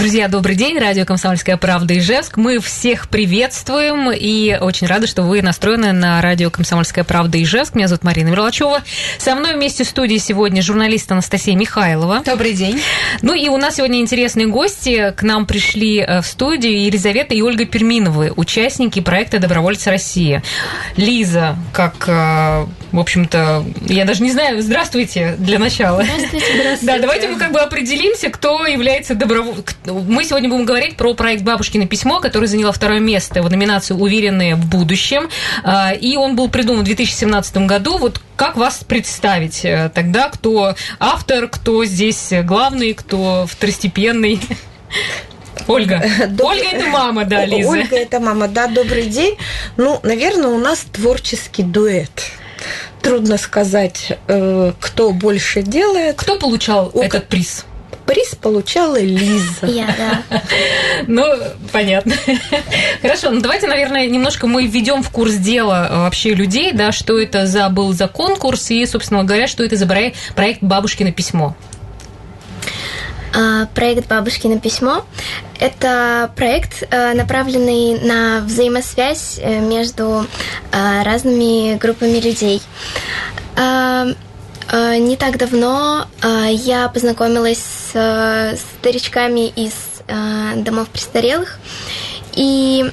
Друзья, добрый день. Радио «Комсомольская правда» Ижевск. Мы всех приветствуем и очень рады, что вы настроены на радио «Комсомольская правда» Ижевск. Меня зовут Марина Мерлачева. Со мной вместе в студии сегодня журналист Анастасия Михайлова. Добрый день. Ну и у нас сегодня интересные гости. К нам пришли э, в студию Елизавета и Ольга Перминовы, участники проекта «Добровольцы России». Лиза, как, э, в общем-то, я даже не знаю, здравствуйте для начала. Здравствуйте, здравствуйте. Да, давайте мы как бы определимся, кто является добровольцем мы сегодня будем говорить про проект «Бабушкино письмо», который заняла второе место в номинации «Уверенные в будущем». А, и он был придуман в 2017 году. Вот как вас представить э, тогда? Кто автор, кто здесь главный, кто второстепенный? Ольга. Доб... Ольга это мама, да, Лиза. Ольга это мама, да, добрый день. Ну, наверное, у нас творческий дуэт. Трудно сказать, э, кто больше делает. Кто получал у... этот приз? Приз получала Лиза. Я, да. Ну, понятно. Хорошо, ну давайте, наверное, немножко мы введем в курс дела э, вообще людей, да, что это за был за конкурс и, собственно говоря, что это за проект «Бабушкино письмо». А, проект «Бабушкино письмо» – это проект, э, направленный на взаимосвязь э, между разными группами людей. А, не так давно а, я познакомилась с старичками из а, домов престарелых, и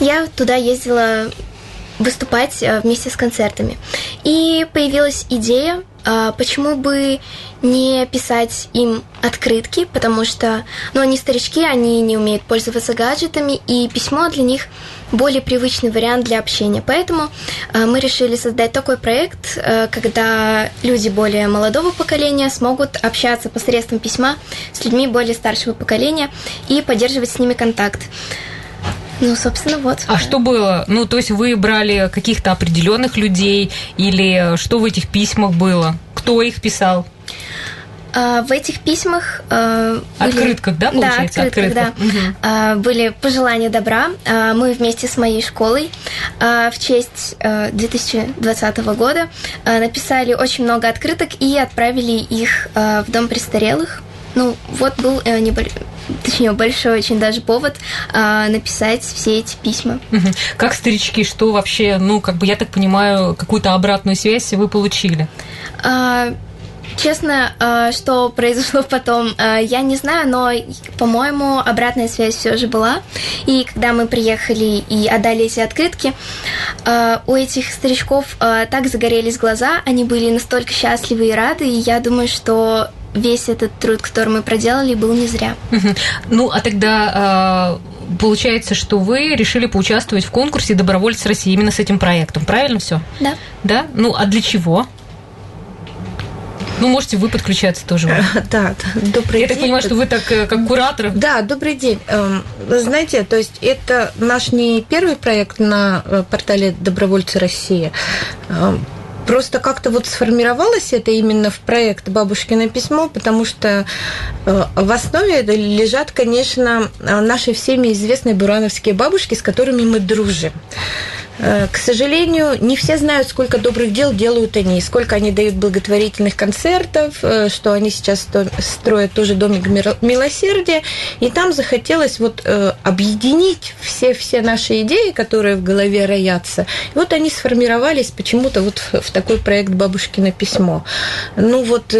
я туда ездила выступать вместе с концертами. И появилась идея почему бы не писать им открытки, потому что, ну, они старички, они не умеют пользоваться гаджетами, и письмо для них более привычный вариант для общения. Поэтому а, мы решили создать такой проект, а, когда люди более молодого поколения смогут общаться посредством письма с людьми более старшего поколения и поддерживать с ними контакт. Ну, собственно, вот. А что было? Ну, то есть вы брали каких-то определенных людей или что в этих письмах было? Кто их писал? А, в этих письмах э, открытках, да, получается, да, открытках, да, угу. были пожелания добра. А, мы вместе с моей школой в честь 2020 года написали очень много открыток и отправили их в дом престарелых. Ну, вот был э, небольшой точнее, большой очень даже повод а, написать все эти письма. Как старички, что вообще, ну, как бы я так понимаю, какую-то обратную связь вы получили? А, Честно, а, что произошло потом, а, я не знаю, но, по-моему, обратная связь все же была. И когда мы приехали и отдали эти открытки, у этих старичков так загорелись глаза, они были настолько счастливы и рады, и я думаю, что весь этот труд, который мы проделали, был не зря. Ну, а тогда получается, что вы решили поучаствовать в конкурсе «Добровольцы России» именно с этим проектом, правильно все? Да. Да? Ну, а для чего? Ну, можете вы подключаться тоже. Да, добрый Я день. Я так понимаю, что вы так, э, как куратор. Да, добрый день. Эм, знаете, то есть это наш не первый проект на э, портале «Добровольцы России». Просто как-то вот сформировалось это именно в проект «Бабушкино письмо», потому что э, в основе лежат, конечно, наши всеми известные бурановские бабушки, с которыми мы дружим. Э, к сожалению, не все знают, сколько добрых дел делают они, сколько они дают благотворительных концертов, э, что они сейчас строят тоже домик милосердия. И там захотелось вот э, объединить все, все наши идеи, которые в голове роятся. И вот они сформировались почему-то вот в такой проект «Бабушкино письмо». Ну вот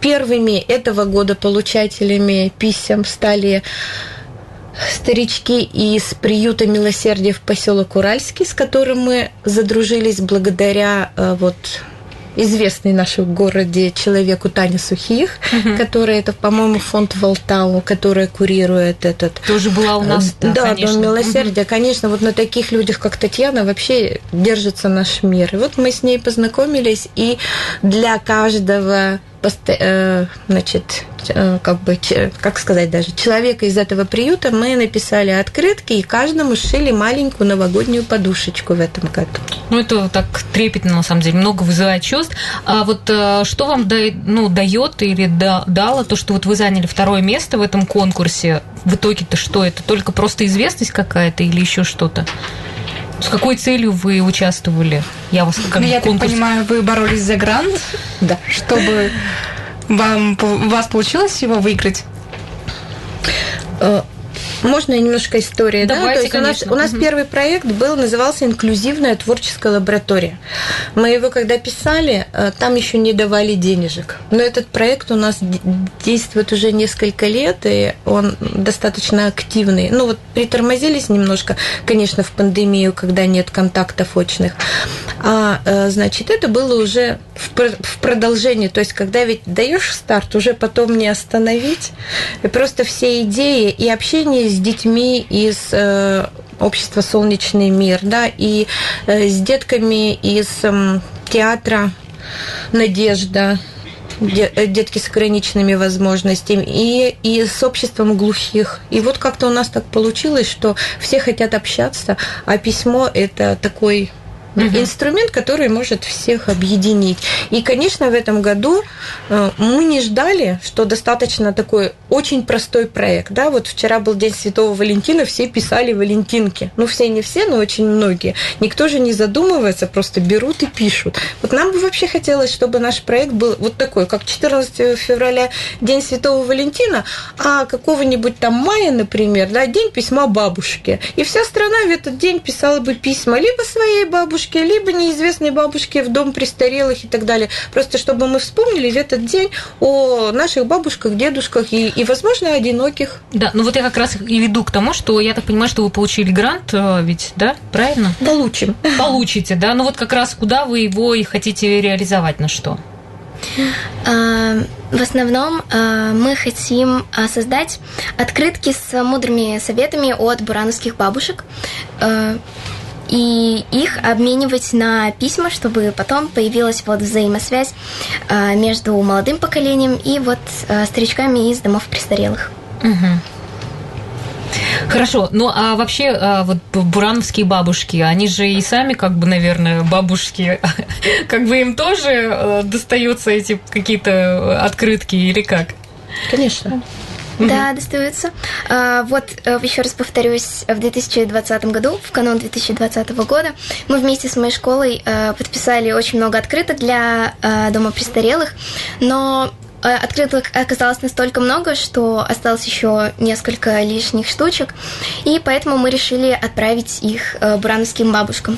первыми этого года получателями писем стали старички из приюта милосердия в поселок Уральский, с которым мы задружились благодаря э, вот известный в нашем городе человеку Таня Сухих, угу. которая это, по-моему, фонд Волтау, которая курирует этот. Тоже была у нас. Да, да конечно. Дом милосердия. Угу. Конечно, вот на таких людях, как Татьяна, вообще держится наш мир. И вот мы с ней познакомились, и для каждого э, значит, э, как бы, как сказать даже, человека из этого приюта мы написали открытки и каждому сшили маленькую новогоднюю подушечку в этом году. Ну, это так трепетно, на самом деле, много вызывает чувств. А вот что вам ну, дает или дало то, что вот вы заняли второе место в этом конкурсе? В итоге-то что это? Только просто известность какая-то или еще что-то? С какой целью вы участвовали? Я вас как ну, Я конкурс... так понимаю, вы боролись за грант? Да. Чтобы вам, у вас получилось его выиграть? Можно немножко истории, Давайте, да? То есть конечно. у нас, у нас угу. первый проект был, назывался «Инклюзивная творческая лаборатория». Мы его когда писали, э, там еще не давали денежек. Но этот проект у нас действует уже несколько лет, и он достаточно активный. Ну вот притормозились немножко, конечно, в пандемию, когда нет контактов очных. А, э, значит, это было уже в продолжении, то есть когда ведь даешь старт, уже потом не остановить. И просто все идеи и общение с детьми из э, общества «Солнечный мир», да, и э, с детками из э, театра «Надежда», детки с ограниченными возможностями, и, и с обществом глухих. И вот как-то у нас так получилось, что все хотят общаться, а письмо – это такой угу. инструмент, который может всех объединить. И, конечно, в этом году э, мы не ждали, что достаточно такой очень простой проект. Да, вот вчера был День Святого Валентина, все писали Валентинки. Ну, все не все, но очень многие. Никто же не задумывается, просто берут и пишут. Вот нам бы вообще хотелось, чтобы наш проект был вот такой, как 14 февраля День Святого Валентина, а какого-нибудь там мая, например, да, День письма бабушке. И вся страна в этот день писала бы письма либо своей бабушке, бабушке, либо неизвестной бабушке в дом престарелых и так далее. Просто чтобы мы вспомнили в этот день о наших бабушках, дедушках и, и возможно, одиноких. Да, ну вот я как раз и веду к тому, что я так понимаю, что вы получили грант, э, ведь, да, правильно? Получим. Получите, да. Ну вот как раз куда вы его и хотите реализовать, на что? А, в основном а, мы хотим а, создать открытки с мудрыми советами от бурановских бабушек и их обменивать на письма, чтобы потом появилась вот взаимосвязь э, между молодым поколением и вот э, старичками из домов престарелых. Угу. Хорошо, ну а вообще а, вот бурановские бабушки, они же и сами как бы, наверное, бабушки, как бы им тоже э, достаются эти какие-то открытки или как? Конечно. Да, достаются. А, вот э, еще раз повторюсь, в 2020 году, в канун 2020 года, мы вместе с моей школой э, подписали очень много открыток для э, дома престарелых, но открыток оказалось настолько много, что осталось еще несколько лишних штучек, и поэтому мы решили отправить их бурановским бабушкам.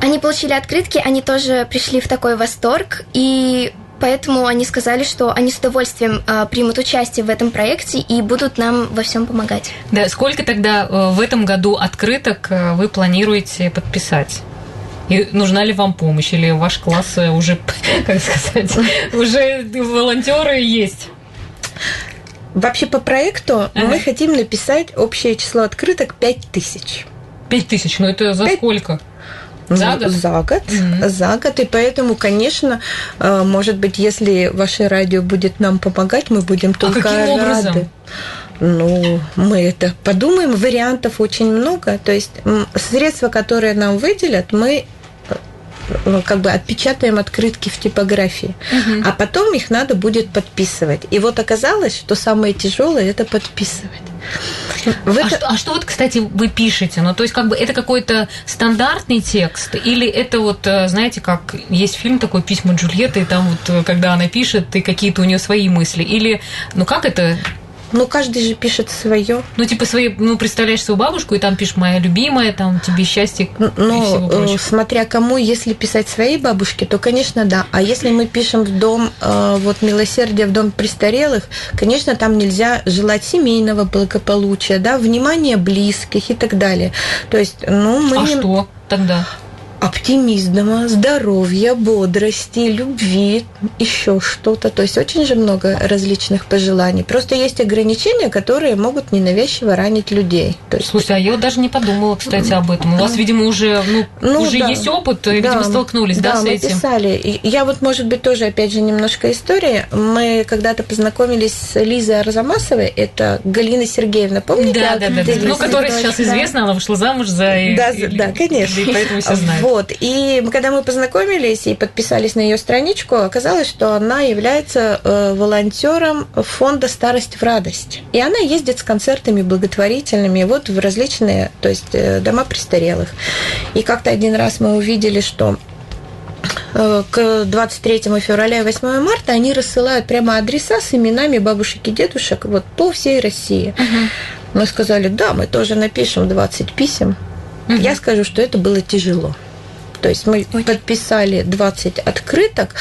Они получили открытки, они тоже пришли в такой восторг, и Поэтому они сказали, что они с удовольствием э, примут участие в этом проекте и будут нам во всем помогать. Да, сколько тогда э, в этом году открыток э, вы планируете подписать? И нужна ли вам помощь? Или ваш класс э, уже, как сказать, уже волонтеры есть? Вообще по проекту ага. мы хотим написать общее число открыток 5000. 5000, ну это за 5... сколько? За год? За год, mm-hmm. за год. И поэтому, конечно, э, может быть, если ваше радио будет нам помогать, мы будем а только а каким рады. Образом? Ну, мы это подумаем. Вариантов очень много. То есть средства, которые нам выделят, мы э, как бы отпечатаем открытки в типографии, угу. а потом их надо будет подписывать. И вот оказалось, что самое тяжелое это подписывать. А, это... что, а что вот, кстати, вы пишете? Ну, то есть, как бы это какой-то стандартный текст, или это вот, э, знаете, как есть фильм такой «Письма Джульетты», и там вот, э, когда она пишет, и какие-то у нее свои мысли, или, ну, как это ну, каждый же пишет свое. Ну, типа, свои, ну, представляешь свою бабушку, и там пишешь «моя любимая», там «тебе счастье» ну, и всего прочего. смотря кому, если писать своей бабушке, то, конечно, да. А если мы пишем в дом, э, вот, милосердия, в дом престарелых, конечно, там нельзя желать семейного благополучия, да, внимания близких и так далее. То есть, ну, мы... А что тогда? Оптимизма, здоровья, бодрости, любви, еще что-то. То есть очень же много различных пожеланий. Просто есть ограничения, которые могут ненавязчиво ранить людей. То есть... Слушай, а я даже не подумала, кстати, об этом. У вас, видимо, уже, ну, Ну, уже да. есть опыт, и, Да, видимо, столкнулись, да, с мы этим? писали. Я вот, может быть, тоже, опять же, немножко истории. Мы когда-то познакомились с Лизой Арзамасовой, это Галина Сергеевна, помните? Да, да, да, да. Ну, которая сейчас Да. известна, она вышла замуж за... Да, да, конечно. И поэтому все знают. Вот. И когда мы познакомились и подписались на ее страничку, оказалось, что она является э, волонтером фонда «Старость в радость». И она ездит с концертами благотворительными вот в различные, то есть э, дома престарелых. И как-то один раз мы увидели, что э, к 23 февраля и 8 марта они рассылают прямо адреса с именами бабушек и дедушек вот по всей России. Мы сказали, да, мы тоже напишем 20 писем. Я скажу, что это было тяжело. То есть мы подписали 20 открыток,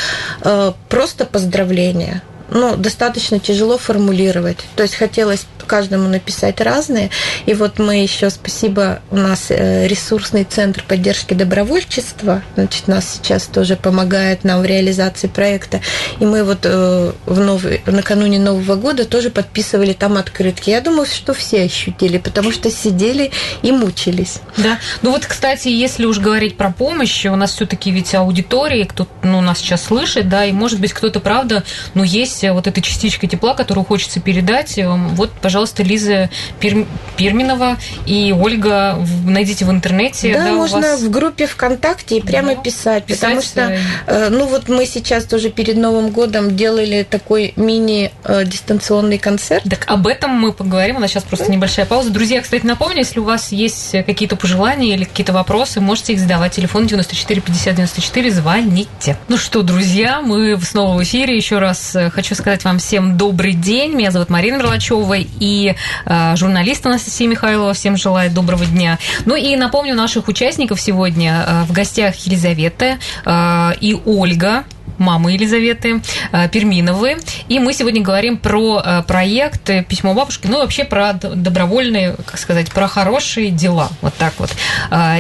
э, просто поздравления. Ну, достаточно тяжело формулировать. То есть хотелось каждому написать разные. И вот мы еще, спасибо, у нас э, ресурсный центр поддержки добровольчества, значит, нас сейчас тоже помогает нам в реализации проекта. И мы вот э, в новый, накануне Нового года тоже подписывали там открытки. Я думаю, что все ощутили, потому что сидели и мучились. Да. Ну вот, кстати, если уж говорить про помощь, у нас все-таки ведь аудитории, кто ну, нас сейчас слышит, да, и может быть кто-то, правда, ну, есть вот эта частичка тепла, которую хочется передать. Эм, Вот, пожалуйста, Лиза Пир- Пирминова и Ольга, найдите в интернете. Да, у можно вас- в группе ВКонтакте и прямо Да, писать, писать, потому что, э, э, ну вот мы сейчас тоже перед Новым годом делали такой мини-дистанционный концерт. Так об этом мы поговорим. У нас сейчас просто небольшая пауза. Друзья, кстати, напомню, если у вас есть какие-то пожелания или какие-то вопросы, можете их задавать. Телефон 94 50 94, звоните. Ну что, друзья, мы снова в эфире. Еще раз э, хочу сказать вам всем добрый день. Меня зовут Марина Мерлачева и э, журналист Анастасия Михайлова. Всем желаю доброго дня. Ну и напомню наших участников сегодня. э, В гостях Елизавета э, и Ольга мамы Елизаветы э, Перминовой. И мы сегодня говорим про э, проект э, «Письмо бабушки», ну и вообще про добровольные, как сказать, про хорошие дела. Вот так вот.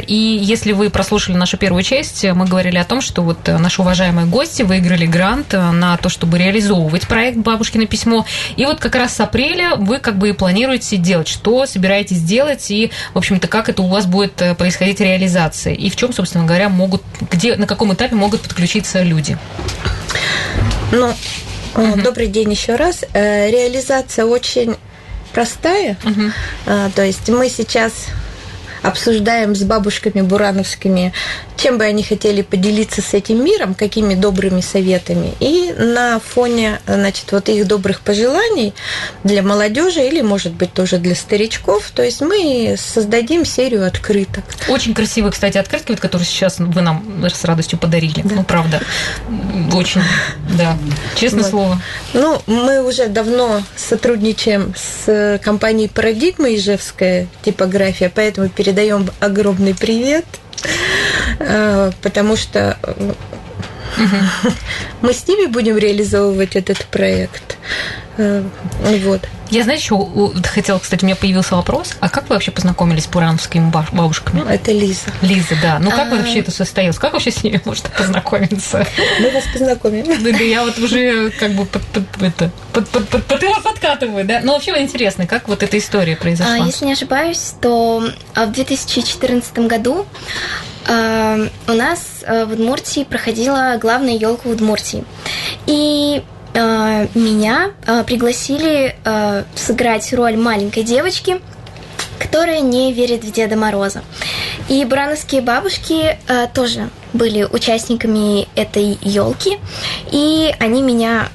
И если вы прослушали нашу первую часть, мы говорили о том, что вот наши уважаемые гости выиграли грант на то, чтобы реализовывать проект «Бабушкино письмо». И вот как раз с апреля вы как бы и планируете делать, что собираетесь делать и, в общем-то, как это у вас будет происходить реализация. И в чем, собственно говоря, могут, где, на каком этапе могут подключиться люди. Ну, э, добрый день еще раз. Э, Реализация очень простая. А, То есть мы сейчас обсуждаем с бабушками бурановскими, чем бы они хотели поделиться с этим миром, какими добрыми советами. И на фоне, значит, вот их добрых пожеланий для молодежи или, может быть, тоже для старичков, то есть мы создадим серию открыток. Очень красивые, кстати, открытки, вот, которые сейчас вы нам с радостью подарили. Ну, правда. Очень, да. Честное Вот. слово. Ну, мы уже давно сотрудничаем с компанией «Парадигма» Ижевская типография, поэтому передаем огромный привет, э, потому что э, мы с ними будем реализовывать этот проект. Э, Вот. Я, знаете, еще у- хотела, кстати, у меня появился вопрос. А как вы вообще познакомились с бурановскими бабушками? Ну, Это Лиза. Лиза, да. Ну, как А. вообще это состоялось? Как вообще с ними можно познакомиться? Мы вас познакомим. Да, да, я вот уже как бы под, под- это, под- под- под- под- подкатываю, да? Ну, вообще интересно, как вот эта история А, произошла? если не ошибаюсь, то а, в 2014 году а, у нас а, в Удмуртии проходила главная елка Удмуртии. И а, меня а, пригласили сыграть роль маленькой девочки, которая не верит в Деда Мороза. И бурановские бабушки тоже были участниками этой елки, и они меня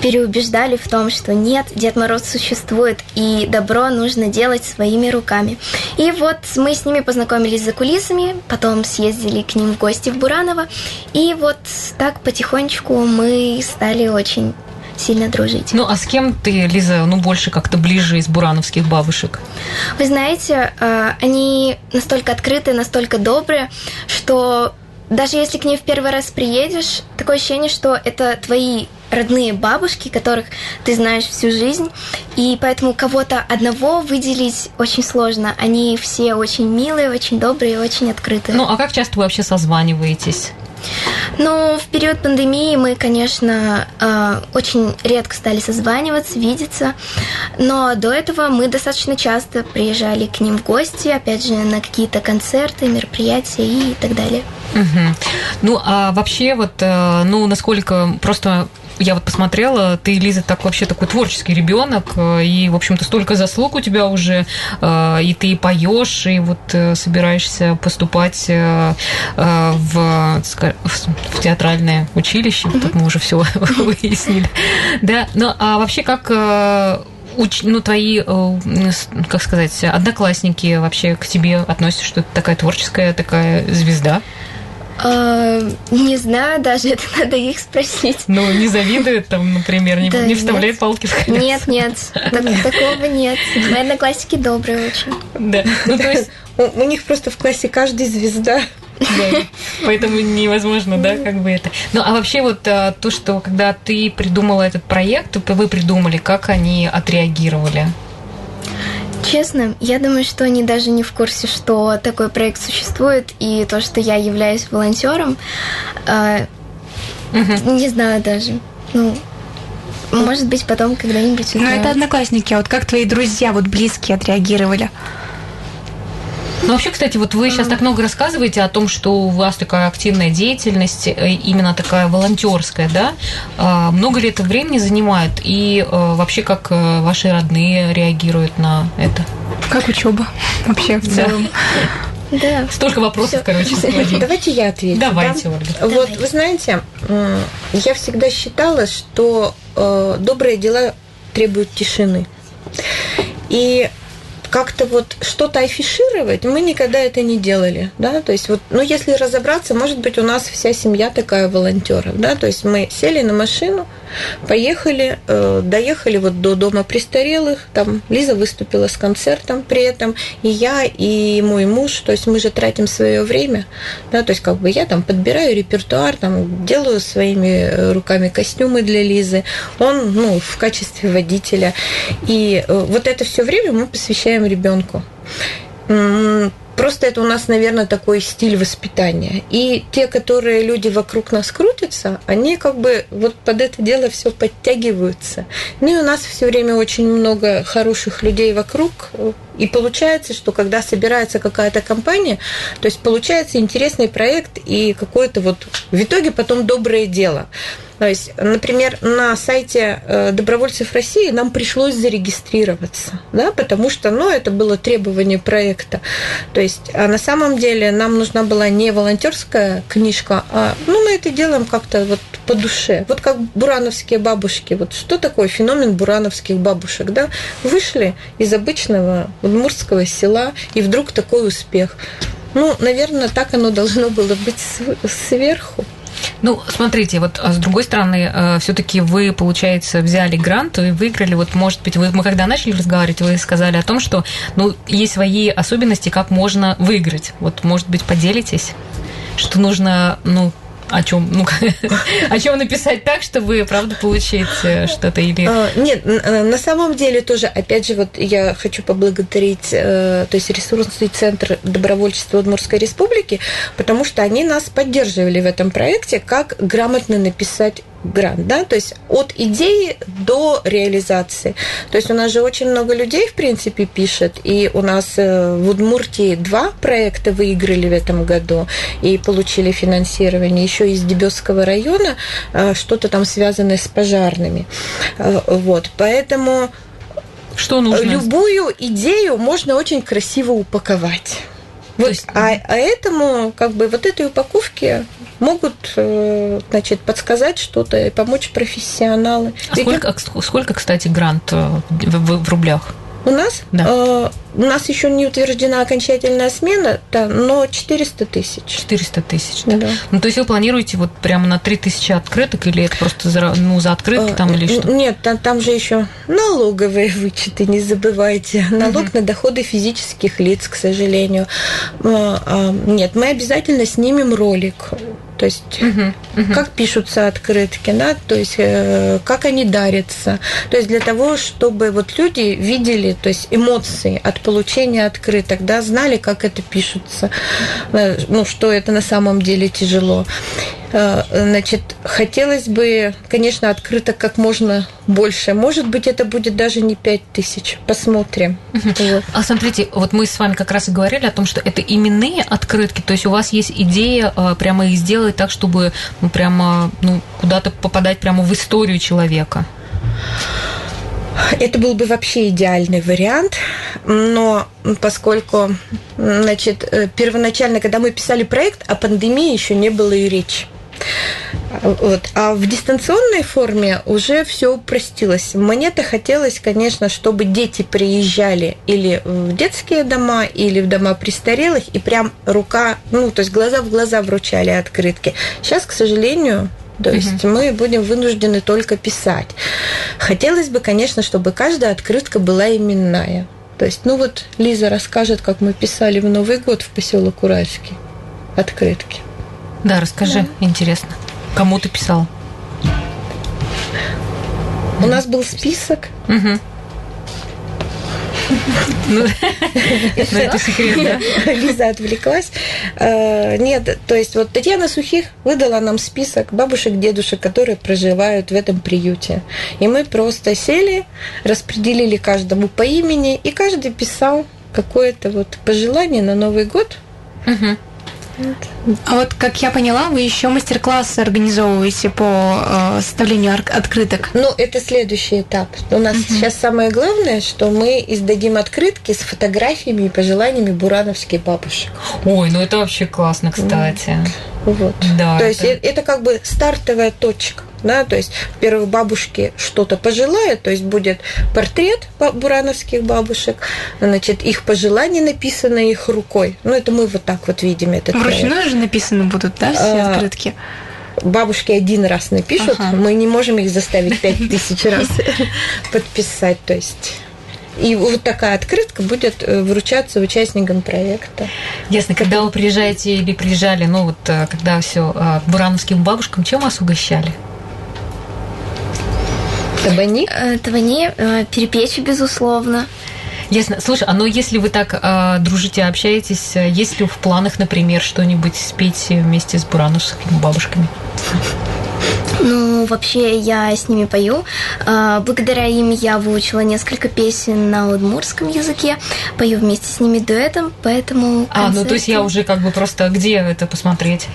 переубеждали в том, что нет, Дед Мороз существует, и добро нужно делать своими руками. И вот мы с ними познакомились за кулисами, потом съездили к ним в гости в Бураново, и вот так потихонечку мы стали очень сильно дружить. Ну, а с кем ты, Лиза, ну, больше как-то ближе из бурановских бабушек? Вы знаете, э, они настолько открытые, настолько добрые, что даже если к ней в первый раз приедешь, такое ощущение, что это твои родные бабушки, которых ты знаешь всю жизнь, и поэтому кого-то одного выделить очень сложно. Они все очень милые, очень добрые, очень открытые. Ну, а как часто вы вообще созваниваетесь? Ну, в период пандемии мы, конечно, э, очень редко стали созваниваться, видеться, но до этого мы достаточно часто приезжали к ним в гости, опять же, на какие-то концерты, мероприятия и так далее. Угу. Ну, а вообще вот, э, ну, насколько просто я вот посмотрела, ты, Лиза, так вообще такой творческий ребенок, э, и, в общем-то, столько заслуг у тебя уже, э, и ты поешь, и вот собираешься поступать в, в театральное училище, mm-hmm. тут мы уже все выяснили. Да, ну, а вообще как ну, твои, как сказать, одноклассники вообще к тебе относятся, что ты такая творческая, такая звезда? А, не знаю, даже это надо их спросить. Ну, не завидуют там, например, не, да, не вставляют нет. палки в колеса? Нет, нет, так, такого нет. Мои одноклассники добрые очень. Да, ну то есть... У, у них просто в классе каждый звезда. Да, поэтому невозможно, да, как бы это. Ну, а вообще вот а, то, что когда ты придумала этот проект, вы придумали, как они отреагировали? Честно, я думаю, что они даже не в курсе, что такой проект существует, и то, что я являюсь волонтером, э, угу. не знаю даже. Ну, может быть, потом когда-нибудь Ну, это одноклассники. А вот как твои друзья, вот близкие, отреагировали? Ну, вообще, кстати, вот вы сейчас так много рассказываете о том, что у вас такая активная деятельность, э, именно такая волонтерская, да? А, много ли это времени занимает? И э, вообще, как э, ваши родные реагируют на это? Как учеба вообще в целом? Да. Столько вопросов, короче, Давайте я отвечу. Давайте, да? Ольга. Вот, вы знаете, я всегда считала, что добрые дела требуют тишины. И как-то вот что-то афишировать, мы никогда это не делали, да, то есть вот, ну, если разобраться, может быть, у нас вся семья такая волонтеров, да, то есть мы сели на машину, поехали, э, доехали вот до дома престарелых, там Лиза выступила с концертом при этом, и я, и мой муж, то есть мы же тратим свое время, да, то есть как бы я там подбираю репертуар, там делаю своими э, руками костюмы для Лизы, он, ну, в качестве водителя, и э, вот это все время мы посвящаем ребенку Просто это у нас, наверное, такой стиль воспитания. И те, которые люди вокруг нас крутятся, они как бы вот под это дело все подтягиваются. Ну и у нас все время очень много хороших людей вокруг. И получается, что когда собирается какая-то компания, то есть получается интересный проект и какое-то вот в итоге потом доброе дело. То есть, например, на сайте э, добровольцев России нам пришлось зарегистрироваться, да, потому что, ну, это было требование проекта. То есть, а на самом деле нам нужна была не волонтерская книжка, а, ну, мы это делаем как-то вот по душе. Вот как бурановские бабушки. Вот что такое феномен бурановских бабушек, да? Вышли из обычного удмуртского села, и вдруг такой успех. Ну, наверное, так оно должно было быть сверху. Ну, смотрите, вот а с другой стороны, э, все-таки вы, получается, взяли грант и выиграли. Вот, может быть, вы, мы когда начали разговаривать, вы сказали о том, что ну, есть свои особенности, как можно выиграть. Вот, может быть, поделитесь, что нужно, ну, о чем, ну, о чем написать так, чтобы, правда, получить что-то или... А, нет, э, на самом деле тоже, опять же, вот я хочу поблагодарить, э, то есть ресурсный центр добровольчества Удмуртской республики, потому что они нас поддерживали в этом проекте, как грамотно написать грант, да, то есть от идеи до реализации. То есть у нас же очень много людей, в принципе, пишет, и у нас э, в Удмуртии два проекта выиграли в этом году и получили финансирование. Еще из Дебесского района э, что-то там связанное с пожарными. Э, вот, поэтому что нужно? Любую идею можно очень красиво упаковать. Вот, есть... а, а этому, как бы, вот этой упаковке могут, э, значит, подсказать что-то и помочь профессионалы. А сколько, сколько, кстати, грант э, в, в рублях? У нас? Да. Э, у нас еще не утверждена окончательная смена, да, но 400 тысяч. 400 тысяч, да. да. Ну, то есть вы планируете вот прямо на 3 тысячи открыток, или это просто за, ну, за открытки там, или что? Нет, там, там же еще налоговые вычеты, не забывайте. Налог угу. на доходы физических лиц, к сожалению. А, а, нет, мы обязательно снимем ролик то есть как пишутся открытки, да, то есть э, как они дарятся, то есть для того, чтобы вот люди видели, то есть эмоции от получения открыток, да, знали, как это пишутся, э, ну что это на самом деле тяжело. Э, значит, хотелось бы, конечно, открыто как можно больше. Может быть, это будет даже не 5 тысяч. Посмотрим. Вот. А смотрите, вот мы с вами как раз и говорили о том, что это именные открытки, то есть у вас есть идея э, прямо их сделать так, чтобы ну, прямо ну, куда-то попадать прямо в историю человека. Это был бы вообще идеальный вариант, но поскольку, значит, э, первоначально, когда мы писали проект, о пандемии еще не было и речи. Вот. А в дистанционной форме уже все упростилось. Мне-то хотелось, конечно, чтобы дети приезжали или в детские дома, или в дома престарелых, и прям рука, ну, то есть глаза в глаза вручали открытки. Сейчас, к сожалению, то есть угу. мы будем вынуждены только писать. Хотелось бы, конечно, чтобы каждая открытка была именная. То есть, ну вот Лиза расскажет, как мы писали в Новый год в поселок Уральский открытки. Да, расскажи, да. интересно. Кому ты писал? У нас был список. Угу. Ну, это секрет, да? Лиза отвлеклась. Э, нет, то есть вот Татьяна Сухих выдала нам список бабушек, дедушек, которые проживают в этом приюте. И мы просто сели, распределили каждому по имени, и каждый писал какое-то вот пожелание на Новый год. Угу. А вот, как я поняла, вы еще мастер-классы организовываете по э, составлению открыток. Ну, это следующий этап. У нас uh-huh. сейчас самое главное, что мы издадим открытки с фотографиями и пожеланиями бурановских бабушек. Ой, ну это вообще классно, кстати. Вот. Да, То это... есть это как бы стартовая точка да, то есть, во-первых, бабушки что-то пожелают, то есть будет портрет бурановских бабушек, значит, их пожелания написаны их рукой. Ну, это мы вот так вот видим этот Вручную же написаны будут, да, все а, открытки? Бабушки один раз напишут, ага. мы не можем их заставить пять тысяч раз подписать, то есть... И вот такая открытка будет э, вручаться участникам проекта. Ясно. Когда вы приезжаете или приезжали, ну вот э, когда все э, бурановским бабушкам, чем вас угощали? Табани? Табани, перепечь, безусловно. Ясно. Слушай, а ну если вы так э, дружите, общаетесь, есть ли в планах, например, что-нибудь спеть вместе с бурановскими бабушками? Ну, вообще, я с ними пою. Благодаря им я выучила несколько песен на удмурском языке. Пою вместе с ними дуэтом, поэтому... Концерты... А, ну то есть я уже как бы просто... Где это посмотреть?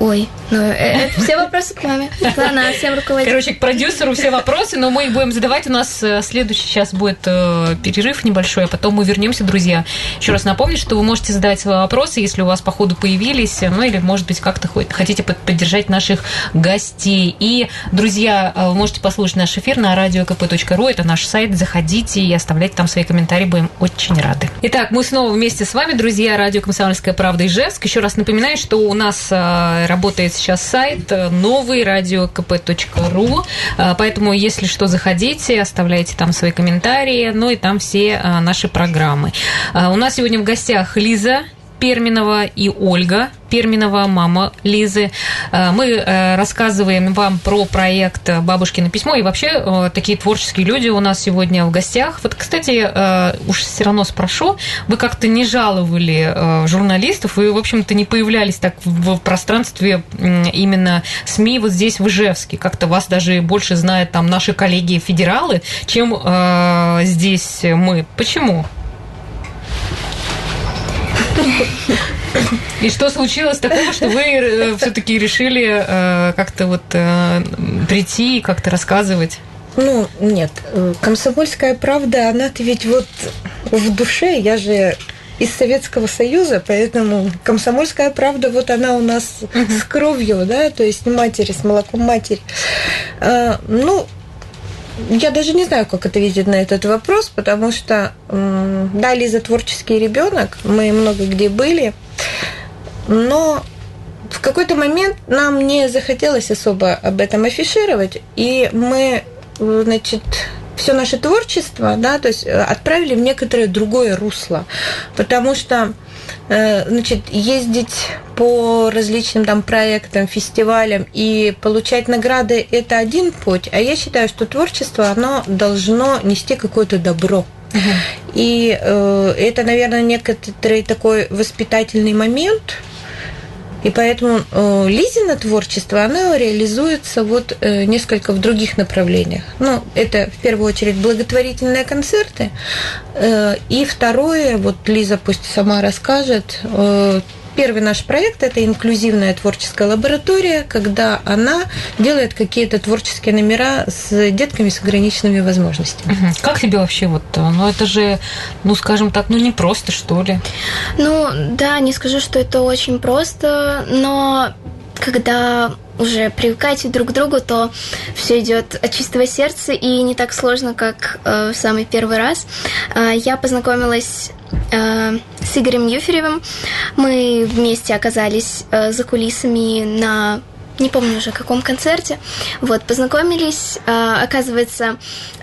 Ой, ну э, это все вопросы к маме. Она всем руководит. Короче, к продюсеру все вопросы, но мы их будем задавать. У нас э, следующий сейчас будет э, перерыв небольшой, а потом мы вернемся, друзья. Еще раз напомню, что вы можете задавать свои вопросы, если у вас по ходу появились, ну или, может быть, как-то хотите поддержать наших гостей. И, друзья, вы можете послушать наш эфир на радиокп.ру, это наш сайт, заходите и оставляйте там свои комментарии, будем очень рады. Итак, мы снова вместе с вами, друзья, радио «Комсомольская правда» Ижевск. Еще раз напоминаю, что у нас работает сейчас сайт э, новый радиокп.ру, э, поэтому, если что, заходите, оставляйте там свои комментарии, ну и там все э, наши программы. У нас сегодня в гостях Лиза Перминова и Ольга Перминова, мама Лизы. Э, мы э, рассказываем вам про проект «Бабушкино письмо». И вообще э, такие творческие люди у нас сегодня в гостях. Вот, кстати, уж все равно спрошу, вы как-то не жаловали журналистов, вы, в общем-то, не появлялись так в пространстве именно СМИ вот здесь, в Ижевске. Как-то вас даже больше знают там наши коллеги-федералы, чем здесь мы. Почему? И что случилось такого, что вы э, все-таки решили э, как-то вот э, прийти и как-то рассказывать? Ну, нет. Комсомольская правда, она-то ведь вот в душе, я же из Советского Союза, поэтому комсомольская правда, вот она у нас uh-huh. с кровью, да, то есть матери, с молоком матери. Ну, я даже не знаю, как ответить на этот вопрос, потому что, да, Лиза творческий ребенок, мы много где были, но в какой-то момент нам не захотелось особо об этом афишировать, и мы, значит, все наше творчество, да, то есть отправили в некоторое другое русло, потому что значит, ездить по различным там проектам, фестивалям и получать награды – это один путь, а я считаю, что творчество, оно должно нести какое-то добро. И э, это, наверное, некоторый такой воспитательный момент, и поэтому э, Лизина творчество, оно реализуется вот э, несколько в других направлениях. Ну, это в первую очередь благотворительные концерты. Э, и второе, вот Лиза пусть сама расскажет, Первый наш проект – это инклюзивная творческая лаборатория, когда она делает какие-то творческие номера с детками с ограниченными возможностями. Как тебе вообще вот, ну это же, ну скажем так, ну не просто что ли? Ну да, не скажу, что это очень просто, но когда уже привыкаете друг к другу, то все идет от чистого сердца и не так сложно, как э, в самый первый раз. Э, я познакомилась э, с Игорем Юферевым. Мы вместе оказались э, за кулисами на не помню уже каком концерте. Вот, познакомились. Э, оказывается,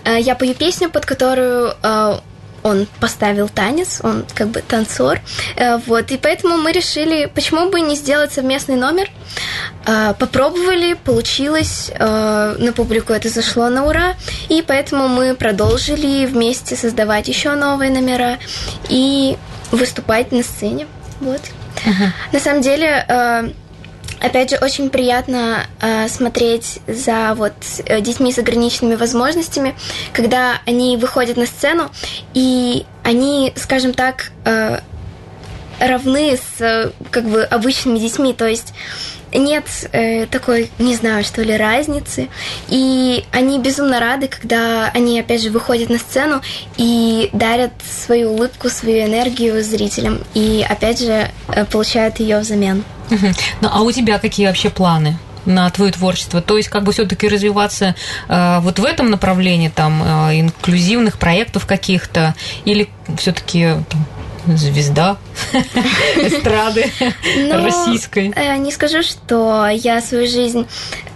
э, я пою песню, под которую э, он поставил танец, он как бы танцор, э, вот, и поэтому мы решили, почему бы не сделать совместный номер, э, попробовали, получилось, э, на публику это зашло на ура, и поэтому мы продолжили вместе создавать еще новые номера и выступать на сцене, вот. Uh-huh. На самом деле, Опять же, очень приятно э, смотреть за вот э, детьми с ограниченными возможностями, когда они выходят на сцену и они, скажем так, э, равны с э, как бы обычными детьми, то есть нет э, такой, не знаю, что ли, разницы. И они безумно рады, когда они, опять же, выходят на сцену и дарят свою улыбку, свою энергию зрителям. И, опять же, э, получают ее взамен. Ну, а у тебя какие вообще планы? на твое творчество, то есть как бы все-таки развиваться э, вот в этом направлении, там э, инклюзивных проектов каких-то, или все-таки звезда эстрады российской? Э, не скажу, что я свою жизнь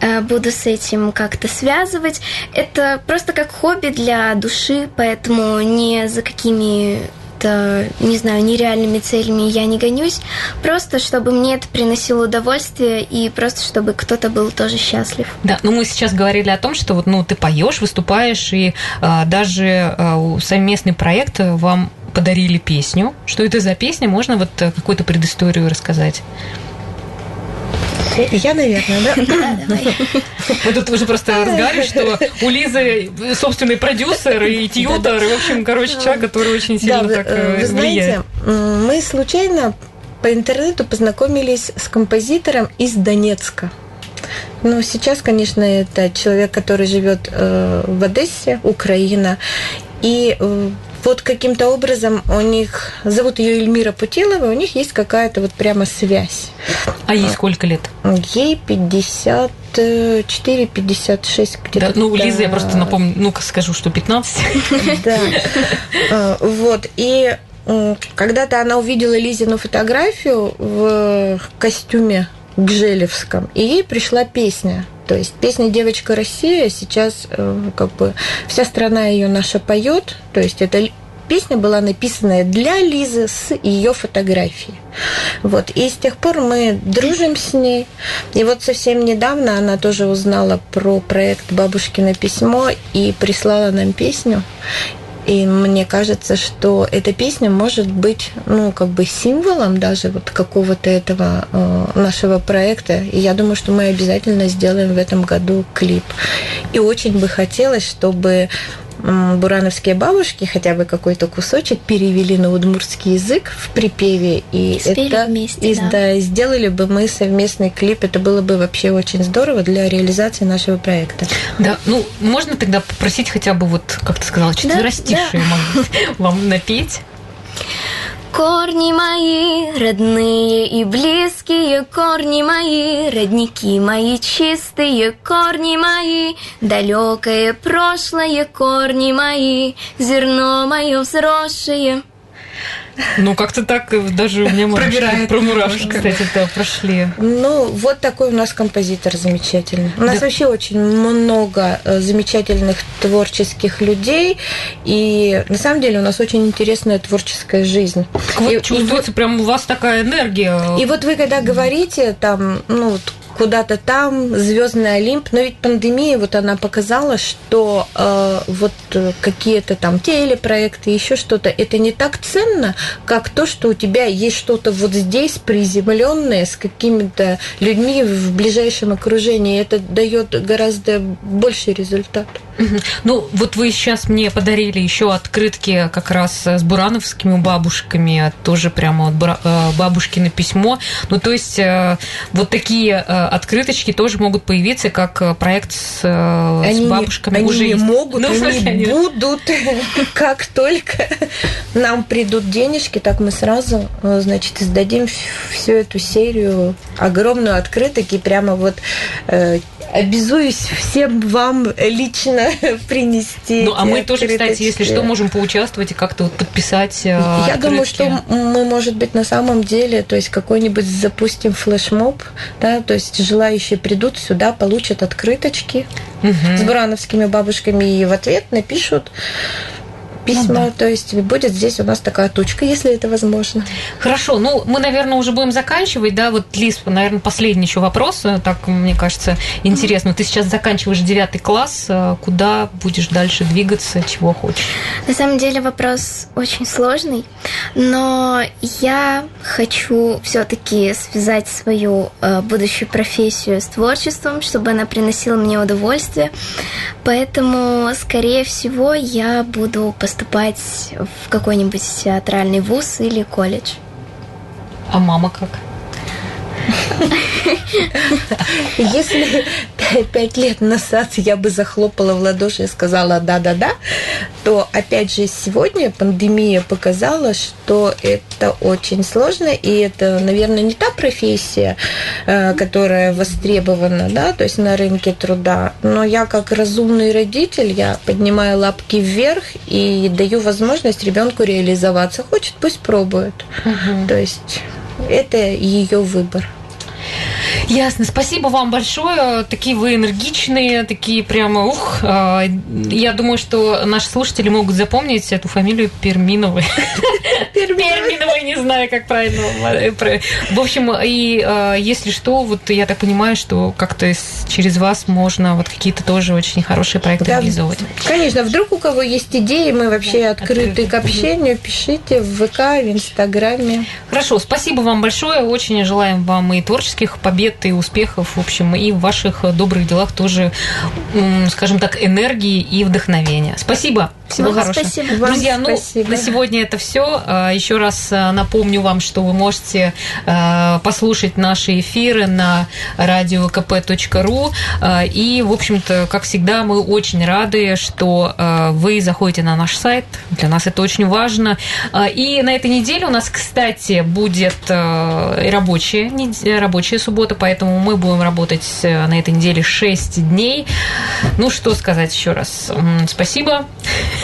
э, буду с этим как-то связывать. Это просто как хобби для души, поэтому не за какими то не знаю, нереальными целями я не гонюсь, просто чтобы мне это приносило удовольствие и просто чтобы кто-то был тоже счастлив. Да, ну мы сейчас говорили о том, что вот ну ты поешь, выступаешь и а, даже а, совместный проект вам подарили песню. Что это за песня? Можно вот э, какую-то предысторию рассказать? Я, наверное, да? Мы тут уже просто разговаривали, что у Лизы собственный продюсер и тьютер, и, в общем, короче, человек, который очень сильно так э, Вы знаете, мы случайно по интернету познакомились с композитором из Донецка. Ну, сейчас, конечно, это человек, который живет э, в Одессе, Украина. И вот каким-то образом у них, зовут ее Эльмира Путилова, у них есть какая-то вот прямо связь. А ей сколько лет? Ей 54-56 где-то. Да, ну, Лиза, я просто напомню, ну-ка скажу, что 15. Да. А, вот, и когда-то она увидела Лизину фотографию в костюме Гжелевском, и ей пришла песня – то есть песня «Девочка Россия» сейчас э, как бы вся страна ее наша поет. То есть это песня была написана для Лизы с ее фотографией. Вот. И с тех пор мы дружим с ней. И вот совсем недавно она тоже узнала про проект «Бабушкино письмо» и прислала нам песню. И мне кажется, что эта песня может быть, ну, как бы символом даже вот какого-то этого э, нашего проекта. И я думаю, что мы обязательно сделаем в этом году клип. И очень бы хотелось, чтобы бурановские бабушки хотя бы какой-то кусочек перевели на удмуртский язык в припеве и, и это вместе, и, да. да, сделали бы мы совместный клип это было бы вообще очень здорово для реализации нашего проекта да ну можно тогда попросить хотя бы вот как ты сказала четверостишие да, да. вам напеть Корни мои, родные и близкие, корни мои, родники мои чистые, корни мои, далекое прошлое, корни мои, зерно мое взросшее. Ну, как-то так даже у меня мурашки, про мурашки, кстати, да, прошли. Ну, вот такой у нас композитор замечательный. У нас да. вообще очень много э, замечательных творческих людей, и на самом деле у нас очень интересная творческая жизнь. Так вот, и, чувствуется и, прям у вас такая энергия. И вот вы когда говорите там, ну, куда-то там, звездный Олимп. Но ведь пандемия, вот она показала, что э, вот э, какие-то там телепроекты, еще что-то, это не так ценно, как то, что у тебя есть что-то вот здесь приземленное с какими-то людьми в ближайшем окружении. Это дает гораздо больший результат. Ну, вот вы сейчас мне подарили еще открытки как раз с бурановскими бабушками, тоже прямо вот э, бабушкино письмо. Ну, то есть э, вот такие открыточки тоже могут появиться как э, проект с, э, они с бабушками они уже не могут, ну, они, они будут. Как только нам придут денежки, так мы сразу, э, значит, издадим всю эту серию огромную открыток и прямо вот обязуюсь всем вам лично принести. Ну, а мы тоже, кстати, если что, можем поучаствовать и как-то вот подписать. Я открытки. думаю, что мы, может быть, на самом деле, то есть какой-нибудь запустим флешмоб, да, то есть желающие придут сюда, получат открыточки угу. с бурановскими бабушками и в ответ напишут письма, ну, да. то есть будет здесь у нас такая точка, если это возможно. Хорошо, ну мы, наверное, уже будем заканчивать, да, вот, Лиз, наверное, последний еще вопрос, так, мне кажется, интересно. Ты сейчас заканчиваешь девятый класс, э, куда будешь дальше двигаться, чего хочешь? На самом деле вопрос очень сложный, но я хочу все-таки связать свою э, будущую профессию с творчеством, чтобы она приносила мне удовольствие, поэтому, скорее всего, я буду поступать поступать в какой-нибудь театральный вуз или колледж. А мама как? Если пять лет назад я бы захлопала в ладоши и сказала да-да-да, то, опять же, сегодня пандемия показала, что это очень сложно, и это, наверное, не та профессия, э, которая востребована, да, то есть на рынке труда, но я как разумный родитель, я поднимаю лапки вверх и даю возможность ребенку реализоваться. Хочет, пусть пробует. Угу. То есть это ее выбор. Ясно. Спасибо вам большое. Такие вы энергичные, такие прямо ух. А, я думаю, что наши слушатели могут запомнить эту фамилию Перминовой. Перминовой, не знаю, как правильно. В общем, и а, если что, вот я так понимаю, что как-то через вас можно вот какие-то тоже очень хорошие проекты реализовывать. Конечно, вдруг у кого есть идеи, мы вообще открыты к общению, пишите в ВК, в Инстаграме. Хорошо, спасибо вам большое. Очень желаем вам и творческих побед, и успехов, в общем, и в ваших добрых делах тоже, скажем так, энергии и вдохновения. Спасибо. Всего ну, хорошего. Спасибо. Друзья, ну, спасибо. на сегодня это все. Еще раз а, напомню вам, что вы можете а, послушать наши эфиры на радиокп.ру. И, в общем-то, как всегда, мы очень рады, что вы заходите на наш сайт. Для нас это очень важно. И на этой неделе у нас, кстати, будет рабочая, рабочая суббота, поэтому мы будем работать на этой неделе 6 дней. Ну, что сказать еще раз. Спасибо.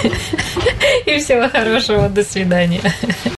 И всего хорошего. До свидания.